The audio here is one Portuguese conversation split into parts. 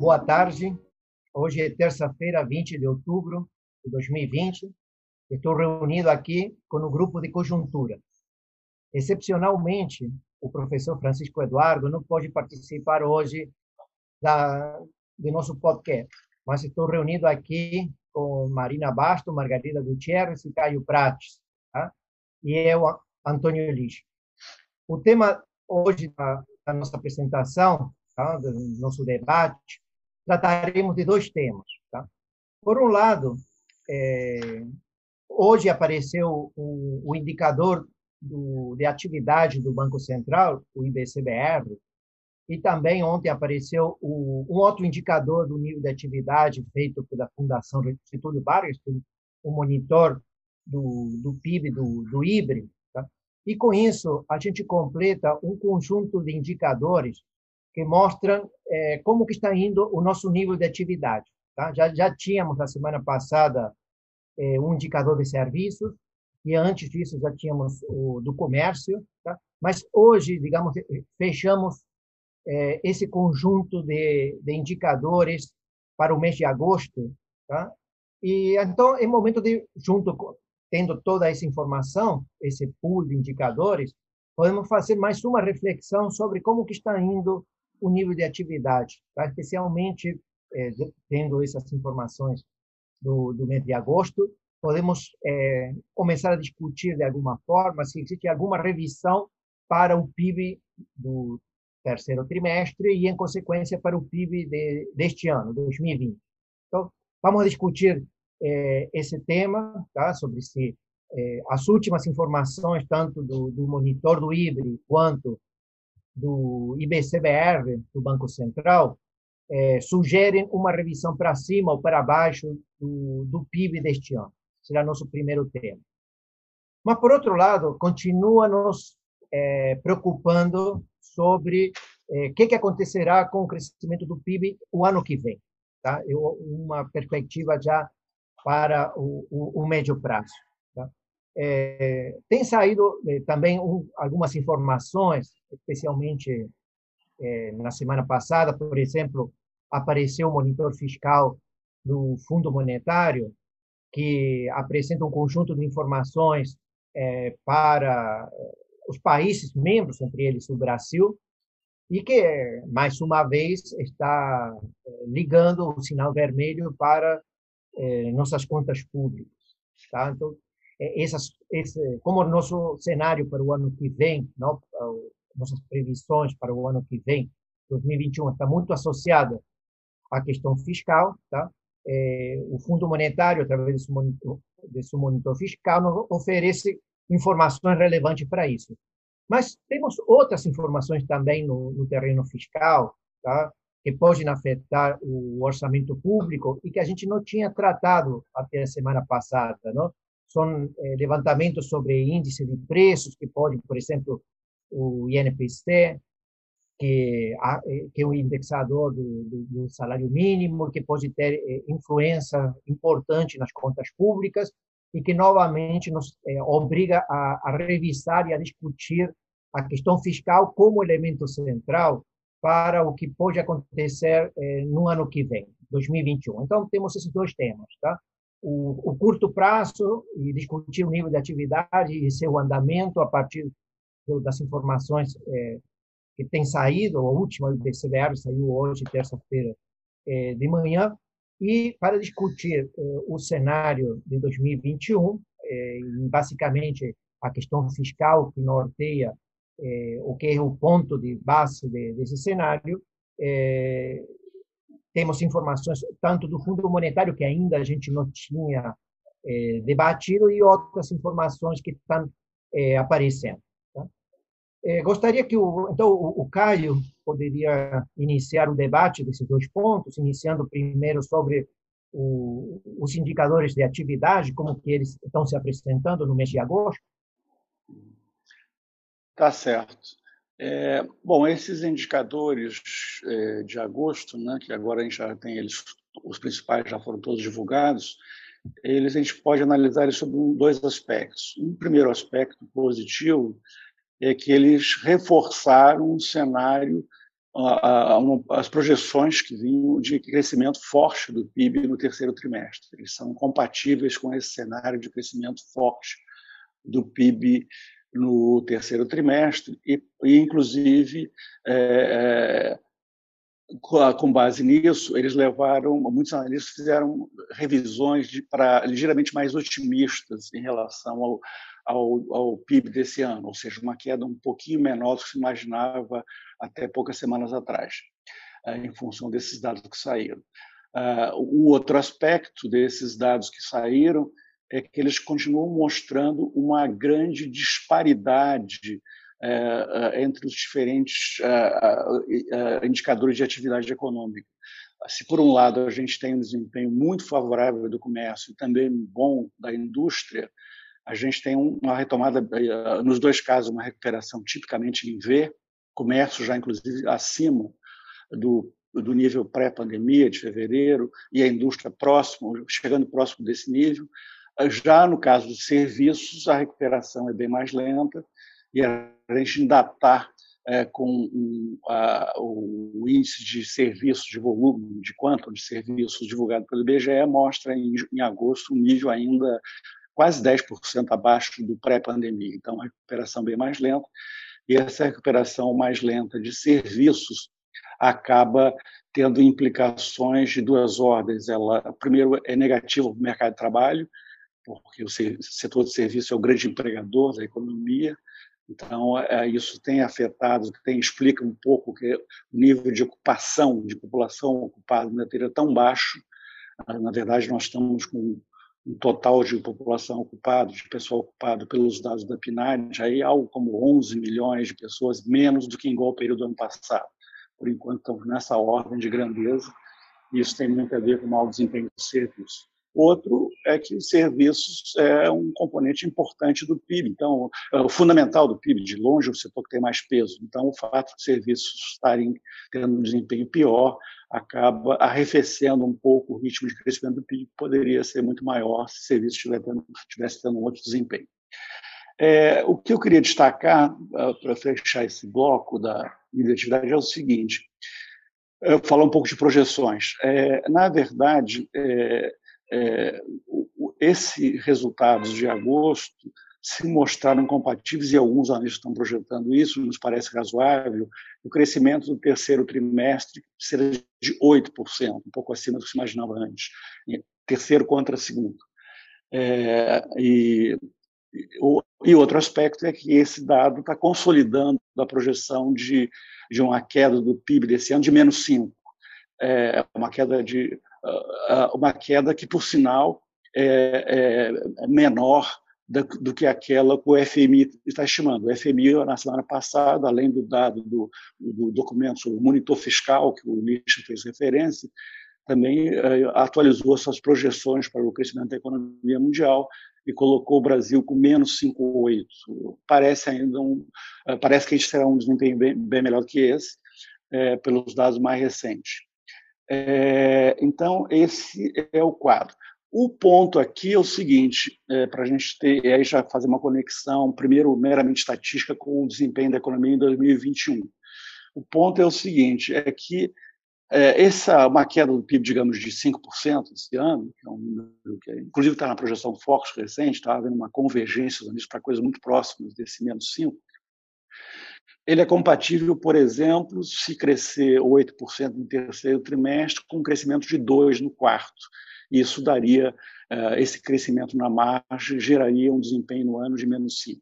Boa tarde. Hoje é terça-feira, 20 de outubro de 2020. Estou reunido aqui com o grupo de conjuntura. Excepcionalmente, o professor Francisco Eduardo não pode participar hoje da, do nosso podcast, mas estou reunido aqui com Marina Basto, Margarida Gutierrez e Caio Prates, tá? e eu, Antônio Lixo. O tema hoje da, da nossa apresentação, tá? do nosso debate, trataremos de dois temas. Tá? Por um lado, é, hoje apareceu o, o indicador do, de atividade do Banco Central, o IBCBR, e também ontem apareceu o, um outro indicador do nível de atividade feito pela Fundação Getúlio Vargas, o monitor do, do PIB do, do IBRE. Tá? E com isso, a gente completa um conjunto de indicadores que mostram é, como que está indo o nosso nível de atividade. Tá? Já, já tínhamos, na semana passada, é, um indicador de serviços, e antes disso já tínhamos o do comércio, tá? mas hoje, digamos, fechamos é, esse conjunto de, de, indicadores para o mês de agosto, tá? E então é momento de, junto tendo toda essa informação, esse pool de indicadores, podemos fazer mais uma reflexão sobre como que está indo o nível de atividade, tá? especialmente é, tendo essas informações do, do mês de agosto, podemos é, começar a discutir de alguma forma se existe alguma revisão para o PIB do terceiro trimestre e, em consequência, para o PIB de, deste ano, 2020. Então, vamos discutir eh, esse tema, tá? sobre se eh, as últimas informações, tanto do, do monitor do IBRE quanto do IBCBR, do Banco Central, eh, sugerem uma revisão para cima ou para baixo do, do PIB deste ano. Será nosso primeiro tema. Mas, por outro lado, continua nos é, preocupando sobre o é, que, que acontecerá com o crescimento do PIB o ano que vem. Tá? Eu, uma perspectiva já para o, o, o médio prazo. É, tem saído é, também um, algumas informações, especialmente é, na semana passada, por exemplo, apareceu o monitor fiscal do Fundo Monetário, que apresenta um conjunto de informações para os países membros, entre eles o Brasil, e que, mais uma vez, está ligando o sinal vermelho para nossas contas públicas. Tá? Então, essas, esse, como nosso cenário para o ano que vem, não, nossas previsões para o ano que vem, 2021, está muito associada à questão fiscal, tá? É, o Fundo Monetário, através desse monitor, desse monitor fiscal, oferece informações relevantes para isso. Mas temos outras informações também no, no terreno fiscal, tá? que podem afetar o orçamento público e que a gente não tinha tratado até a semana passada. Não? São é, levantamentos sobre índice de preços, que pode, por exemplo, o INPC, que, eh, que é o indexador do, do, do salário mínimo, que pode ter é, influência importante nas contas públicas, e que novamente nos obriga a, a, revisar e a discutir a questão fiscal como elemento central para o que pode acontecer é, no ano que vem, 2021. Então, temos esses dois temas, tá? O, o curto prazo e discutir o nível de atividade e seu andamento a partir das informações é, que tem saído, a última do PCBR saiu hoje, terça-feira de manhã, e para discutir eh, o cenário de 2021, eh, basicamente a questão fiscal que norteia eh, o que é o ponto de base de, desse cenário, eh, temos informações tanto do Fundo Monetário, que ainda a gente não tinha eh, debatido, e outras informações que estão eh, aparecendo. É, gostaria que o, então o, o Caio poderia iniciar o debate desses dois pontos, iniciando primeiro sobre o, os indicadores de atividade, como que eles estão se apresentando no mês de agosto. Tá certo. É, bom, esses indicadores é, de agosto, né, que agora a gente já tem eles, os principais já foram todos divulgados, eles a gente pode analisar eles sobre dois aspectos. Um primeiro aspecto positivo é que eles reforçaram um cenário as projeções que vinham de crescimento forte do PIB no terceiro trimestre. Eles são compatíveis com esse cenário de crescimento forte do PIB no terceiro trimestre e, e inclusive, é, com base nisso, eles levaram, muitos analistas fizeram revisões para ligeiramente mais otimistas em relação ao, ao, ao, PIB desse ano, ou seja, uma queda um pouquinho menor do que se imaginava até poucas semanas atrás, eh, em função desses dados que saíram. Ah, o outro aspecto desses dados que saíram é que eles continuam mostrando uma grande disparidade é, é, entre os diferentes é, indicadores de atividade econômica. Se, por um lado, a gente tem um desempenho muito favorável do comércio e também bom da indústria, a gente tem uma retomada, nos dois casos, uma recuperação tipicamente em V, comércio já, inclusive, acima do, do nível pré-pandemia de fevereiro e a indústria próximo, chegando próximo desse nível. Já no caso dos serviços, a recuperação é bem mais lenta e a gente ainda está é, com um, o índice de serviços, de volume, de quanto de serviços divulgado pelo IBGE, mostra em, em agosto um nível ainda quase 10% abaixo do pré-pandemia. Então, a recuperação bem mais lenta. E essa recuperação mais lenta de serviços acaba tendo implicações de duas ordens. Ela, primeiro, é negativa para o mercado de trabalho, porque o setor de serviço é o grande empregador da economia, então, é, isso tem afetado, tem, explica um pouco que o nível de ocupação, de população ocupada na teria é tão baixo. Ah, na verdade, nós estamos com um total de população ocupada, de pessoal ocupado pelos dados da PNAD, aí algo como 11 milhões de pessoas, menos do que em igual período do ano passado. Por enquanto, estamos nessa ordem de grandeza, e isso tem muito a ver com o mau desempenho do serviço. Outro é que os serviços é um componente importante do PIB, então, é o fundamental do PIB, de longe, o setor que tem mais peso. Então, o fato de serviços estarem tendo um desempenho pior acaba arrefecendo um pouco o ritmo de crescimento do PIB, que poderia ser muito maior se o serviço estivesse tendo, um outro desempenho. É, o que eu queria destacar, uh, para fechar esse bloco da identidade, é o seguinte: falar um pouco de projeções. É, na verdade, é, é, esses resultados de agosto se mostraram compatíveis, e alguns analistas estão projetando isso, nos parece razoável, o crescimento do terceiro trimestre será de 8%, um pouco acima do que se imaginava antes, terceiro contra segundo. É, e, e outro aspecto é que esse dado está consolidando a projeção de, de uma queda do PIB desse ano de menos 5%, é, uma queda de uma queda que, por sinal, é, é menor do que aquela que o FMI está estimando. O FMI, na semana passada, além do dado do, do documento sobre o monitor fiscal, que o Nietzsche fez referência, também é, atualizou suas projeções para o crescimento da economia mundial e colocou o Brasil com menos 5,8. Parece ainda um, é, parece que a gente terá um desempenho bem, bem melhor que esse, é, pelos dados mais recentes. É, então, esse é o quadro. O ponto aqui é o seguinte, é, para a gente ter, aí já fazer uma conexão, primeiro, meramente estatística, com o desempenho da economia em 2021. O ponto é o seguinte, é que é, essa uma queda do PIB, digamos, de 5% esse ano, que é um número que, inclusive, está na projeção Focus recente, está havendo uma convergência para coisas muito próximas desse menos 5%, ele é compatível, por exemplo, se crescer 8% no terceiro trimestre, com um crescimento de 2% no quarto. Isso daria, uh, esse crescimento na margem geraria um desempenho no ano de menos 5%. Uh,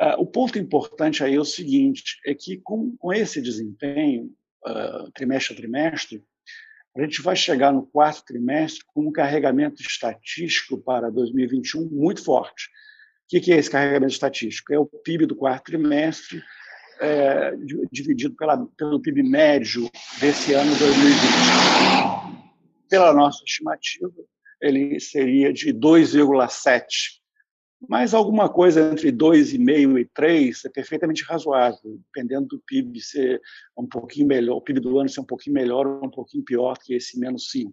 eh, o ponto importante aí é o seguinte, é que com, com esse desempenho, uh, trimestre a trimestre, a gente vai chegar no quarto trimestre com um carregamento estatístico para 2021 muito forte. O que é esse carregamento estatístico? É o PIB do quarto trimestre é, dividido pela, pelo PIB médio desse ano 2020. Pela nossa estimativa, ele seria de 2,7. Mas alguma coisa entre 2,5 e 3 é perfeitamente razoável, dependendo do PIB ser um pouquinho melhor, o PIB do ano ser um pouquinho melhor ou um pouquinho pior que esse menos 5.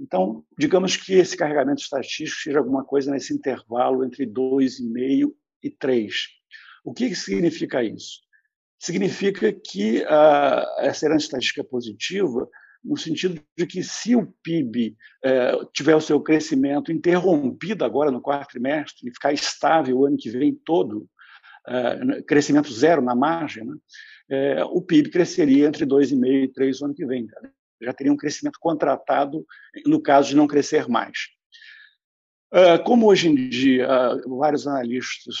Então, digamos que esse carregamento estatístico seja alguma coisa nesse intervalo entre 2,5 e 3. O que significa isso? Significa que uh, essa herança estatística positiva no sentido de que se o PIB é, tiver o seu crescimento interrompido agora no quarto trimestre e ficar estável o ano que vem todo, é, crescimento zero na margem, né, é, o PIB cresceria entre 2,5% e 3% no ano que vem. Já teria um crescimento contratado no caso de não crescer mais. É, como hoje em dia vários analistas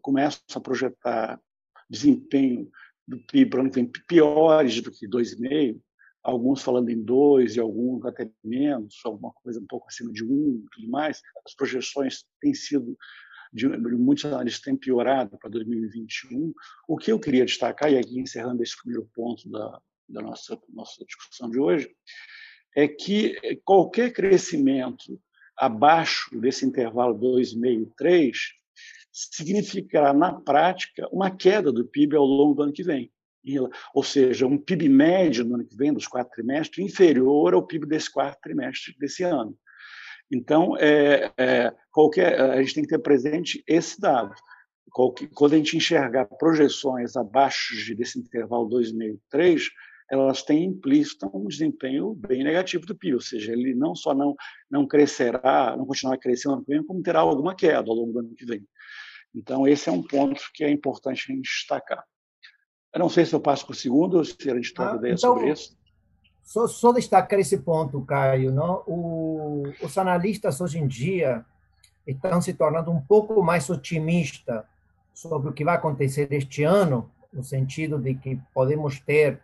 começam a projetar desempenho do PIB para o ano que vem piores do que 2,5%, alguns falando em dois e alguns até menos, alguma coisa um pouco acima de um e tudo mais. As projeções têm sido, de, muitos analistas têm piorado para 2021. O que eu queria destacar, e aqui encerrando esse primeiro ponto da, da nossa, nossa discussão de hoje, é que qualquer crescimento abaixo desse intervalo 2,5, 3, significará, na prática, uma queda do PIB ao longo do ano que vem ou seja, um PIB médio no ano que vem, dos quatro trimestres, inferior ao PIB desse quarto trimestre desse ano. Então, é, é, qualquer, a gente tem que ter presente esse dado. Qualquer, quando a gente enxergar projeções abaixo desse intervalo 2,5, 3, elas têm implícito um desempenho bem negativo do PIB, ou seja, ele não só não, não crescerá, não continuará crescendo no ano que vem, como terá alguma queda ao longo do ano que vem. Então, esse é um ponto que é importante a gente destacar. Eu não sei se eu passo para o segundo ou se a gente troca ah, ideia então, sobre isso. Só, só, destacar esse ponto, Caio. Não? O, os analistas hoje em dia estão se tornando um pouco mais otimistas sobre o que vai acontecer este ano, no sentido de que podemos ter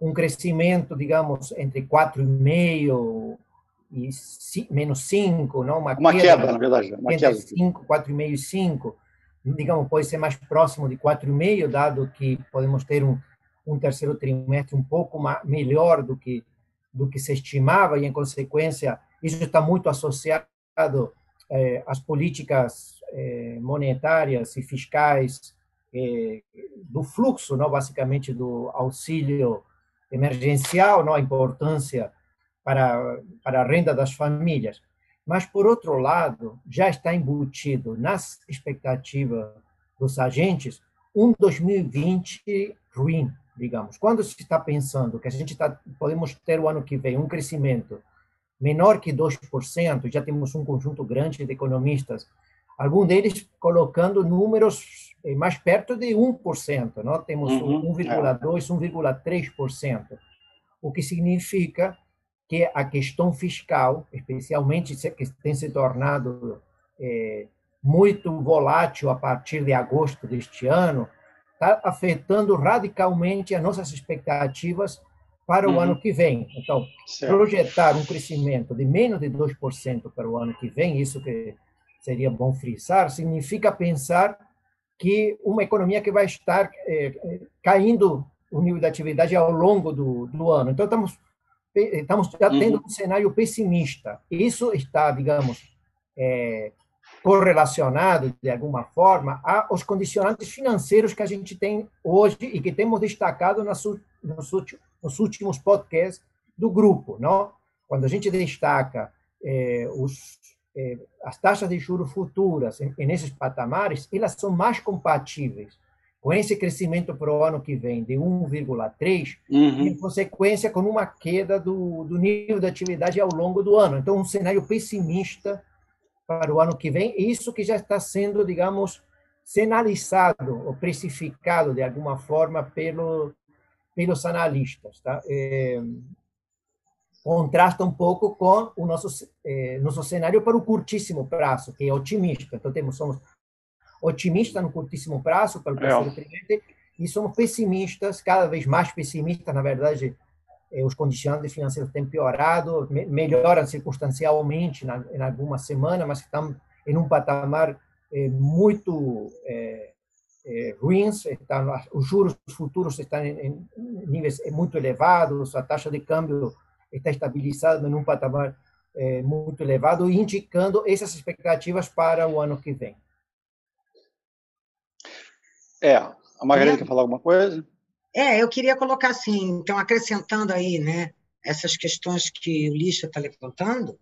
um crescimento, digamos, entre 4,5% e menos 5, não? Uma, uma queda, queda, na verdade. Uma entre queda. 5, 4,5 e 5 digamos, pode ser mais próximo de 4,5, dado que podemos ter um, um terceiro trimestre um pouco mais, melhor do que do que se estimava e, em consequência, isso está muito associado eh, às políticas eh, monetárias e fiscais eh, do fluxo, não, basicamente do auxílio emergencial, não, a importância para para a renda das famílias. Mas, por outro lado, já está embutido nas expectativas dos agentes um 2020 ruim, digamos. Quando se está pensando que a gente está, podemos ter o ano que vem um crescimento menor que 2%, já temos um conjunto grande de economistas, algum deles colocando números eh, mais perto de 1%, não? temos uhum. 1,2%, 1,3%, o que significa que a questão fiscal, especialmente que tem se tornado é, muito volátil a partir de agosto deste ano, está afetando radicalmente as nossas expectativas para o uhum. ano que vem. Então, certo. projetar um crescimento de menos de 2% para o ano que vem, isso que seria bom frisar, significa pensar que uma economia que vai estar é, caindo o nível de atividade ao longo do, do ano. Então, estamos estamos já tendo uhum. um cenário pessimista. Isso está, digamos, é, correlacionado, de alguma forma, aos condicionantes financeiros que a gente tem hoje e que temos destacado nas, nos, últimos, nos últimos podcasts do grupo. Não? Quando a gente destaca é, os, é, as taxas de juros futuras em, nesses patamares, elas são mais compatíveis com esse crescimento para o ano que vem de 1,3, uhum. em consequência com uma queda do, do nível de atividade ao longo do ano. Então, um cenário pessimista para o ano que vem, isso que já está sendo, digamos, sinalizado ou precificado de alguma forma pelo, pelos analistas. Tá? É, contrasta um pouco com o nosso, é, nosso cenário para o curtíssimo prazo, que é otimista. Então, temos, somos otimistas no curtíssimo prazo para o terceiro é. trimestre e somos pessimistas, cada vez mais pessimistas, na verdade, eh, os condicionantes financeiros têm piorado, me, melhoram circunstancialmente na, em algumas semanas, mas estão em um patamar eh, muito eh, ruins, estão, os juros futuros estão em, em níveis muito elevados, a taxa de câmbio está estabilizada em um patamar muito elevado, indicando essas expectativas para o ano que vem. É, a Margarida é. quer falar alguma coisa? É, eu queria colocar assim, então, acrescentando aí, né, essas questões que o Lixa está levantando,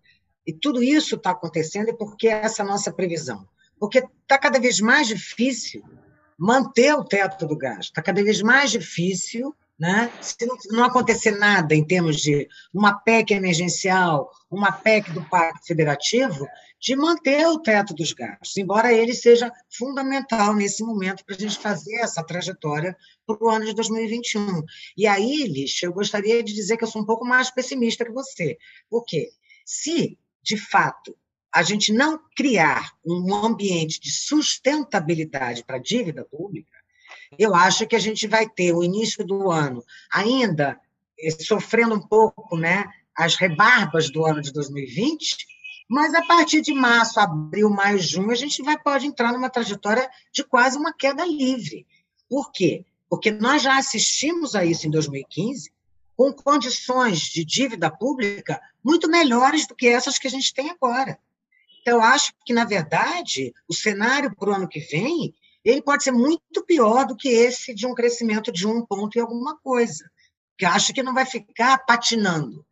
e tudo isso está acontecendo porque essa nossa previsão. Porque está cada vez mais difícil manter o teto do gasto. Está cada vez mais difícil, né? se não, não, acontecer nada em termos de uma PEC emergencial, uma PEC do Pacto Federativo, de manter o teto dos gastos, embora ele seja fundamental nesse momento para a gente fazer essa trajetória para o ano de 2021. E aí, Lixa, eu gostaria de dizer que eu sou um pouco mais pessimista que você. Por quê? Se, de fato, a gente não criar um ambiente de sustentabilidade para a dívida pública, eu acho que a gente vai ter o início do ano ainda eh, sofrendo um pouco né, as rebarbas do ano de 2020, mas a partir de março, abril, maio, junho, a gente vai, pode entrar numa trajetória de quase uma queda livre. Por quê? Porque nós já assistimos a isso em 2015, com condições de dívida pública muito melhores do que essas que a gente tem agora. Então, eu acho que, na verdade, o cenário para o ano que vem ele pode ser muito pior do que esse de um crescimento de um ponto e alguma coisa. Que acho que não vai ficar patinando.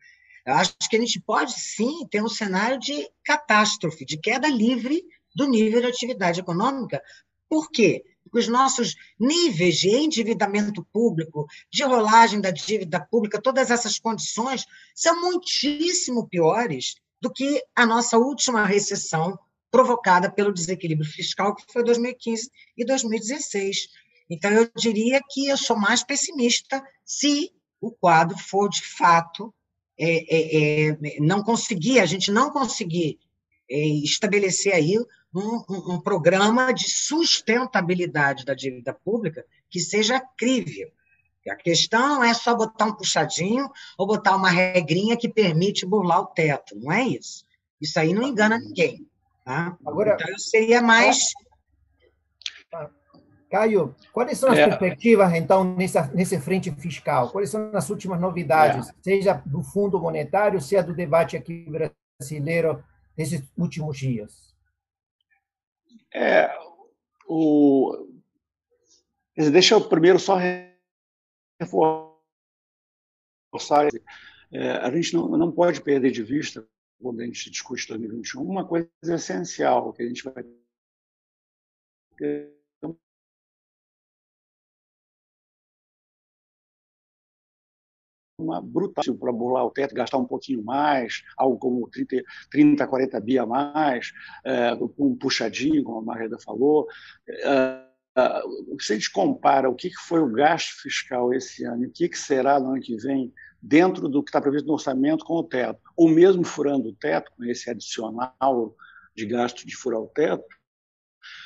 Eu acho que a gente pode sim ter um cenário de catástrofe, de queda livre do nível de atividade econômica. Por quê? Porque os nossos níveis de endividamento público, de rolagem da dívida pública, todas essas condições são muitíssimo piores do que a nossa última recessão provocada pelo desequilíbrio fiscal, que foi 2015 e 2016. Então, eu diria que eu sou mais pessimista se o quadro for, de fato, é, é, é, não conseguir, a gente não conseguir é, estabelecer aí um, um, um, programa de sustentabilidade da dívida pública que seja crível. A questão é só botar um puxadinho ou botar uma regrinha que permite burlar o teto, não é isso. Isso aí não engana ninguém. Tá? Agora, então, eu seria mais. Caio, quais são as é. perspectivas, então, nessa, nesse frente fiscal? Quais são as últimas novidades, é. seja do Fundo Monetário, seja do debate aqui brasileiro nesses últimos dias? É, o... Deixa eu primeiro só reforçar. É, a gente não, não pode perder de vista, quando a gente discute 2021, uma coisa essencial que a gente vai uma brutal para burlar o teto, gastar um pouquinho mais, algo como 30, 30 40 bi a mais, é, um puxadinho, como a Marreda falou. É, se a gente compara o que foi o gasto fiscal esse ano e o que será no ano que vem, dentro do que está previsto no orçamento com o teto, ou mesmo furando o teto, com esse adicional de gasto de furar o teto,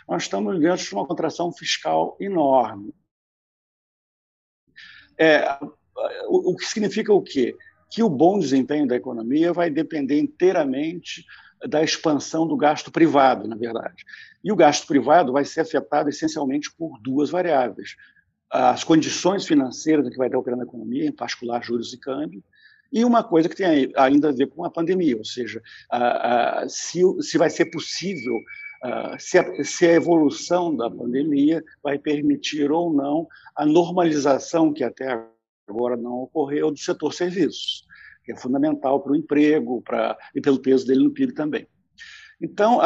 nós estamos dentro de uma contração fiscal enorme. É, o, o que significa o quê? Que o bom desempenho da economia vai depender inteiramente da expansão do gasto privado, na verdade. E o gasto privado vai ser afetado essencialmente por duas variáveis: as condições financeiras que vai ter operando a economia, em particular juros e câmbio, e uma coisa que tem ainda a ver com a pandemia, ou seja, se, se vai ser possível, se a, se a evolução da pandemia vai permitir ou não a normalização que até agora não ocorreu do setor serviços que é fundamental para o emprego para, e pelo peso dele no PIB também. Então,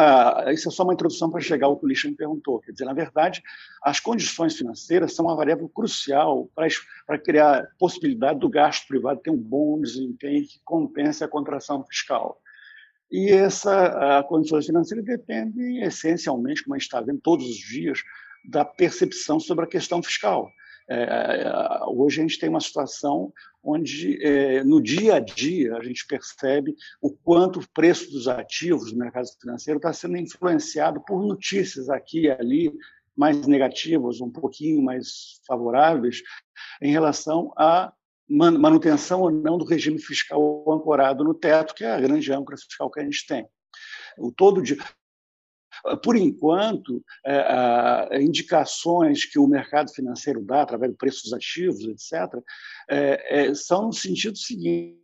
isso é só uma introdução para chegar ao que o Lixa me perguntou. Quer dizer, na verdade, as condições financeiras são uma variável crucial para, criar possibilidade do gasto privado ter um bom desempenho que compense a contração fiscal. E essa condições financeiras dependem essencialmente, como a gente está vendo todos os dias, da percepção sobre a questão fiscal. É, é, hoje a gente tem uma situação onde, é, no dia a dia, a gente percebe o quanto o preço dos ativos no mercado financeiro está sendo influenciado por notícias aqui e ali, mais negativas, um pouquinho mais favoráveis, em relação à manutenção ou não do regime fiscal ancorado no teto, que é a grande âncora fiscal que a gente tem. O todo de, por enquanto, é, indicações que o mercado financeiro dá através do preço dos ativos, etc., é, é, são no sentido seguinte.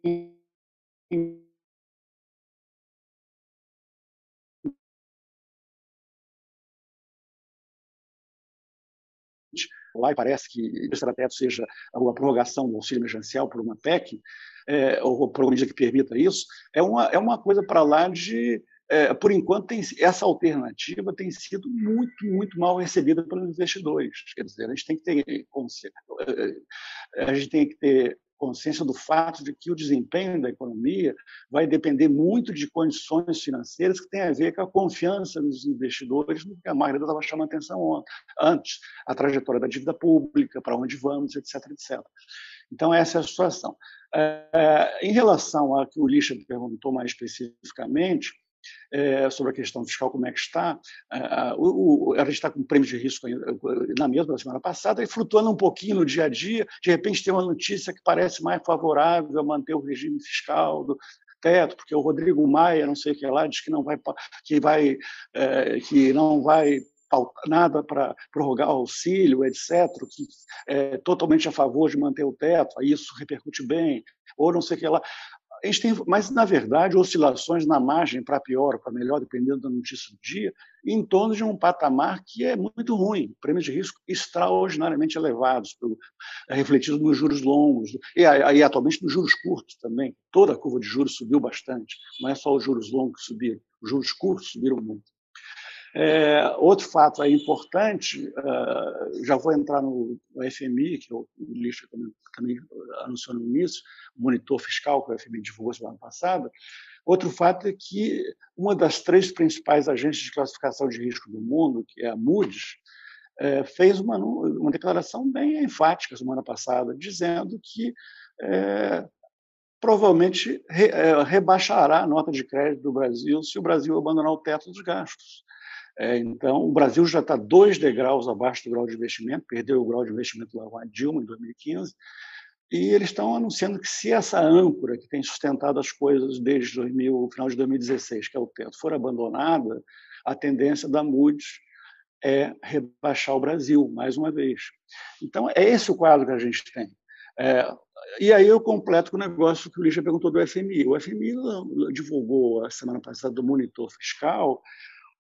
Lá parece que o estratégia seja a prorrogação do auxílio emergencial por uma PEC, é, ou por uma medida que permita isso, é uma, é uma coisa para lá de é, por enquanto, tem, essa alternativa tem sido muito, muito mal recebida pelos investidores. Quer dizer, a gente tem que ter consciência, é, a gente tem que ter consciência do fato de que o desempenho da economia vai depender muito de condições financeiras que têm a ver com a confiança dos investidores no que a Magda estava chamando atenção antes, a trajetória da dívida pública, para onde vamos, etc, etc. Então, essa é a situação. É, em relação ao que o Lixa perguntou mais especificamente, é, sobre a questão fiscal, como é que está. o, o, a gente está com prêmio de risco na mesma da semana passada e flutuando um pouquinho no dia a dia. De repente, tem uma notícia que parece mais favorável a manter o regime fiscal do, teto, porque o Rodrigo Maia, não sei o que lá, diz que não vai que vai é, que não vai nada para prorrogar auxílio, etc., que é totalmente a favor de manter o teto, aí isso repercute bem, ou não sei o que lá. Gente tem, mas, na verdade, oscilações na margem para pior ou para melhor, dependendo da notícia do dia, em torno de um patamar que é muito ruim, prêmios de risco extraordinariamente elevados, pelo, é refletido nos juros longos, e aí atualmente nos juros curtos também. Toda a curva de juros subiu bastante, não é só os juros longos que subiram, os juros curtos subiram muito. É, outro fato aí importante, uh, já vou entrar no, no FMI, que o Lixa também, anunciou no início, monitor fiscal que o FMI divulgou semana passada. Outro fato é que uma das três principais agências de classificação de risco do mundo, que é a Moody's, é, fez uma, uma declaração bem enfática semana passada, dizendo que é, provavelmente re, é, rebaixará a nota de crédito do Brasil se o Brasil abandonar o teto dos gastos. É, então, o Brasil já está dois degraus abaixo do grau de investimento, perdeu o grau de investimento lá com a Dilma em 2015, e eles estão anunciando que se essa âncora que tem sustentado as coisas desde 2000, o final de 2016, que é o teto, for abandonada, a tendência da Moody's é rebaixar o Brasil, mais uma vez. Então, é esse o quadro que a gente tem. É, e aí eu completo com o negócio que o Lígia perguntou do FMI. O FMI divulgou a semana passada do monitor fiscal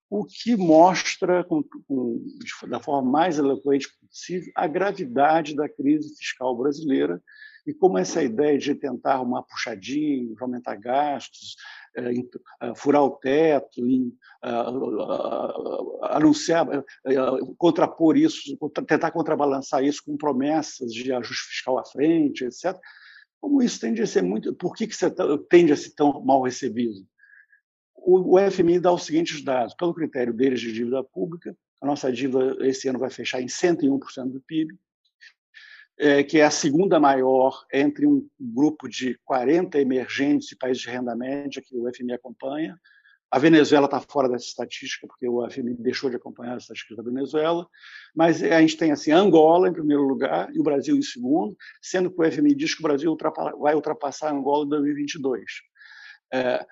o que mostra, com, com, da forma mais eloquente possível, a gravidade da crise fiscal brasileira e como essa ideia de tentar arrumar puxadinho, aumentar gastos, é, é, furar o teto, anunciar, é, contrapor isso, tentar contrabalançar isso com promessas de ajuste fiscal à frente, etc. Como isso tende a ser muito. Por que, que você tende a ser tão mal recebido? O FMI dá os seguintes dados. Pelo critério deles de dívida pública, a nossa dívida esse ano vai fechar em 101% do PIB, é, que é a segunda maior entre um grupo de 40 emergentes e países de renda média que o FMI acompanha. A Venezuela está fora dessa estatística, porque o FMI deixou de acompanhar as estatísticas da Venezuela, mas a gente tem assim Angola em primeiro lugar e o Brasil em segundo, sendo que o FMI diz que o Brasil vai ultrapassar Angola em 2022. É,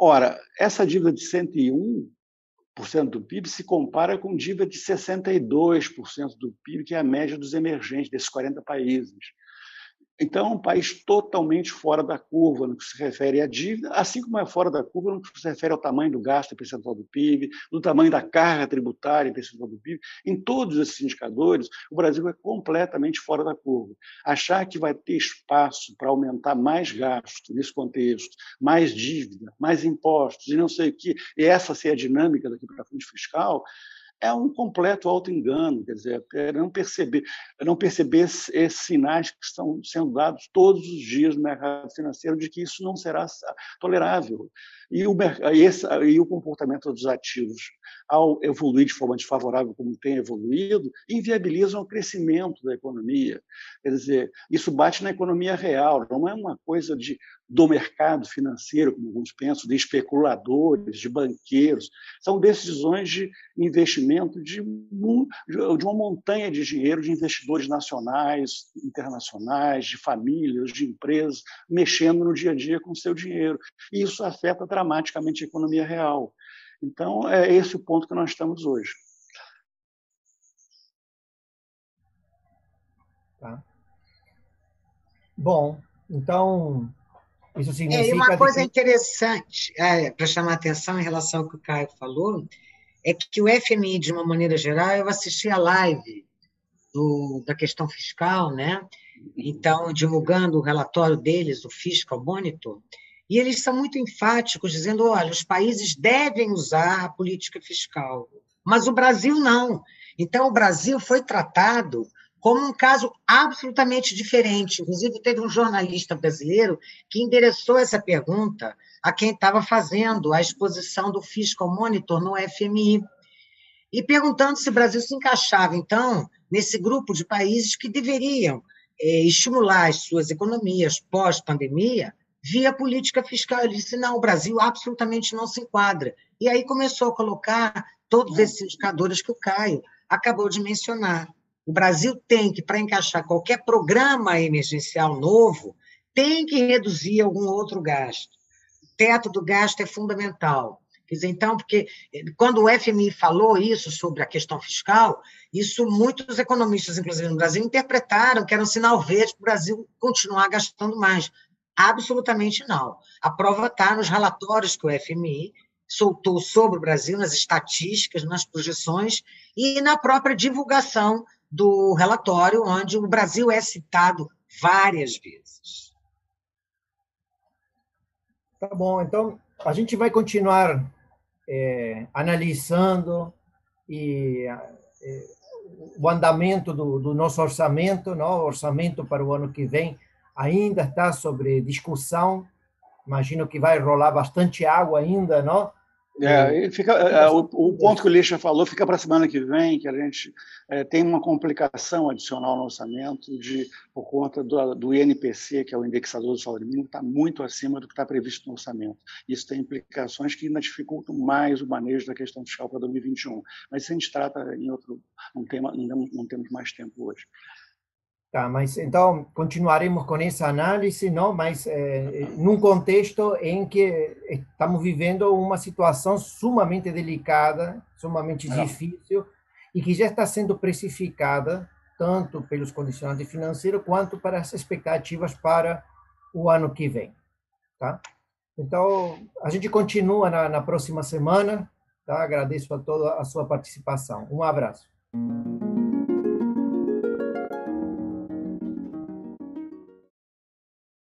Ora, essa dívida de 101% do PIB se compara com dívida de 62% do PIB, que é a média dos emergentes, desses 40 países. Então, é um país totalmente fora da curva no que se refere à dívida, assim como é fora da curva no que se refere ao tamanho do gasto em percentual do PIB, do tamanho da carga tributária em percentual do PIB. Em todos esses indicadores, o Brasil é completamente fora da curva. Achar que vai ter espaço para aumentar mais gasto nesse contexto, mais dívida, mais impostos e não sei o que, e essa ser a dinâmica daqui para frente fiscal, é um completo auto-engano, quer dizer, é não perceber, é não perceber esses sinais que estão sendo dados todos os dias no mercado financeiro de que isso não será tolerável. E o, esse, e o comportamento dos ativos, ao evoluir de forma desfavorável, como tem evoluído, inviabilizam o crescimento da economia. Quer dizer, isso bate na economia real, não é uma coisa de, do mercado financeiro, como alguns pensam, de especuladores, de banqueiros. São decisões de investimento de, de uma montanha de dinheiro de investidores nacionais, internacionais, de famílias, de empresas, mexendo no dia a dia com o seu dinheiro. E isso afeta dramaticamente a economia real. Então, é esse o ponto que nós estamos hoje. Tá. Bom, então, isso significa... É, e uma coisa que... interessante é, para chamar a atenção em relação ao que o Caio falou, é que o FMI, de uma maneira geral, eu assisti a live do, da questão fiscal, né? Então, divulgando o relatório deles, o Fiscal Monitor, E eles são muito enfáticos, dizendo: olha, os países devem usar a política fiscal, mas o Brasil não. Então, o Brasil foi tratado como um caso absolutamente diferente. Inclusive, teve um jornalista brasileiro que endereçou essa pergunta a quem estava fazendo a exposição do Fiscal Monitor no FMI, e perguntando se o Brasil se encaixava, então, nesse grupo de países que deveriam é, estimular as suas economias pós-pandemia via política fiscal. Ele disse: não, o Brasil absolutamente não se enquadra. E aí começou a colocar todos esses indicadores que o Caio acabou de mencionar. O Brasil tem que, para encaixar qualquer programa emergencial novo, tem que reduzir algum outro gasto. O teto do gasto é fundamental. Quer dizer, então, porque quando o FMI falou isso sobre a questão fiscal, isso muitos economistas, inclusive no Brasil, interpretaram que era um sinal verde para o Brasil continuar gastando mais. Absolutamente não. A prova está nos relatórios que o FMI soltou sobre o Brasil, nas estatísticas, nas projeções e na própria divulgação do relatório, onde o Brasil é citado várias vezes. Tá bom, então a gente vai continuar é, analisando e é, o andamento do, do, nosso orçamento, não? o orçamento para o ano que vem ainda está sobre discussão. Imagino que vai rolar bastante água ainda, não? É, fica, é, o, o, ponto que o Lixa falou fica para a semana que vem, que a gente é, tem uma complicação adicional no orçamento de, por conta do, do INPC, que é o indexador do salário mínimo, está muito acima do que está previsto no orçamento. Isso tem implicações que ainda dificultam mais o manejo da questão fiscal para 2021. Mas isso a gente trata em outro, não temos mais tempo hoje. Tá, mas então continuaremos com essa análise, não? Mas é, num contexto em que estamos vivendo uma situação sumamente delicada, sumamente é. difícil e que já está sendo precificada tanto pelos condicionantes financeiros quanto para as expectativas para o ano que vem, tá? Então a gente continua na, na próxima semana, tá? Agradeço a toda a sua participação. Um abraço.